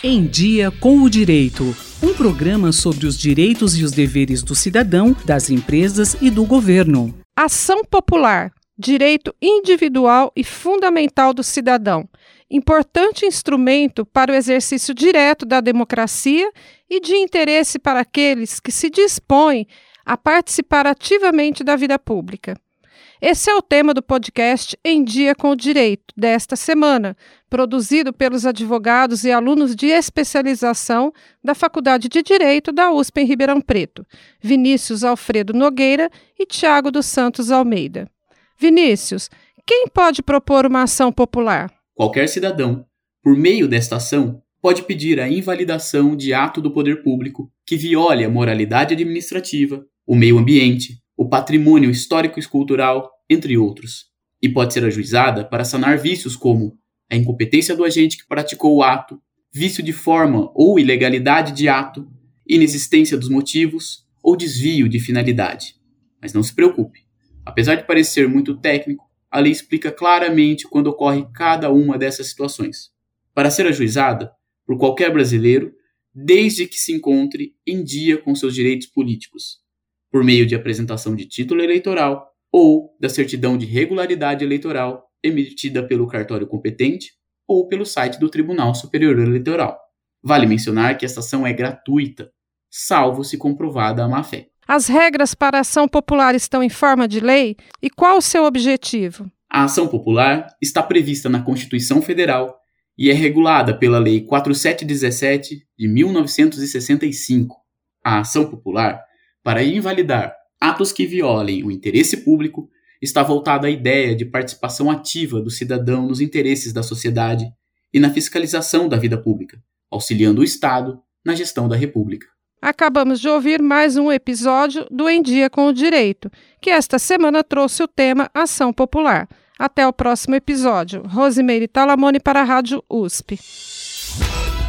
Em Dia com o Direito. Um programa sobre os direitos e os deveres do cidadão, das empresas e do governo. Ação popular. Direito individual e fundamental do cidadão. Importante instrumento para o exercício direto da democracia e de interesse para aqueles que se dispõem a participar ativamente da vida pública. Esse é o tema do podcast Em Dia com o Direito desta semana, produzido pelos advogados e alunos de especialização da Faculdade de Direito da USP em Ribeirão Preto, Vinícius Alfredo Nogueira e Tiago dos Santos Almeida. Vinícius, quem pode propor uma ação popular? Qualquer cidadão, por meio desta ação, pode pedir a invalidação de ato do poder público que viole a moralidade administrativa, o meio ambiente, o patrimônio histórico e cultural, entre outros, e pode ser ajuizada para sanar vícios como a incompetência do agente que praticou o ato, vício de forma ou ilegalidade de ato, inexistência dos motivos ou desvio de finalidade. Mas não se preocupe. Apesar de parecer muito técnico, a lei explica claramente quando ocorre cada uma dessas situações. Para ser ajuizada por qualquer brasileiro, desde que se encontre em dia com seus direitos políticos, por meio de apresentação de título eleitoral ou da certidão de regularidade eleitoral emitida pelo cartório competente ou pelo site do Tribunal Superior Eleitoral. Vale mencionar que esta ação é gratuita, salvo se comprovada a má-fé. As regras para a ação popular estão em forma de lei e qual o seu objetivo? A ação popular está prevista na Constituição Federal e é regulada pela Lei 4717 de 1965. A ação popular para invalidar atos que violem o interesse público está voltada à ideia de participação ativa do cidadão nos interesses da sociedade e na fiscalização da vida pública, auxiliando o Estado na gestão da República. Acabamos de ouvir mais um episódio do Em Dia com o Direito, que esta semana trouxe o tema Ação Popular. Até o próximo episódio. Rosimeire Talamone para a Rádio USP.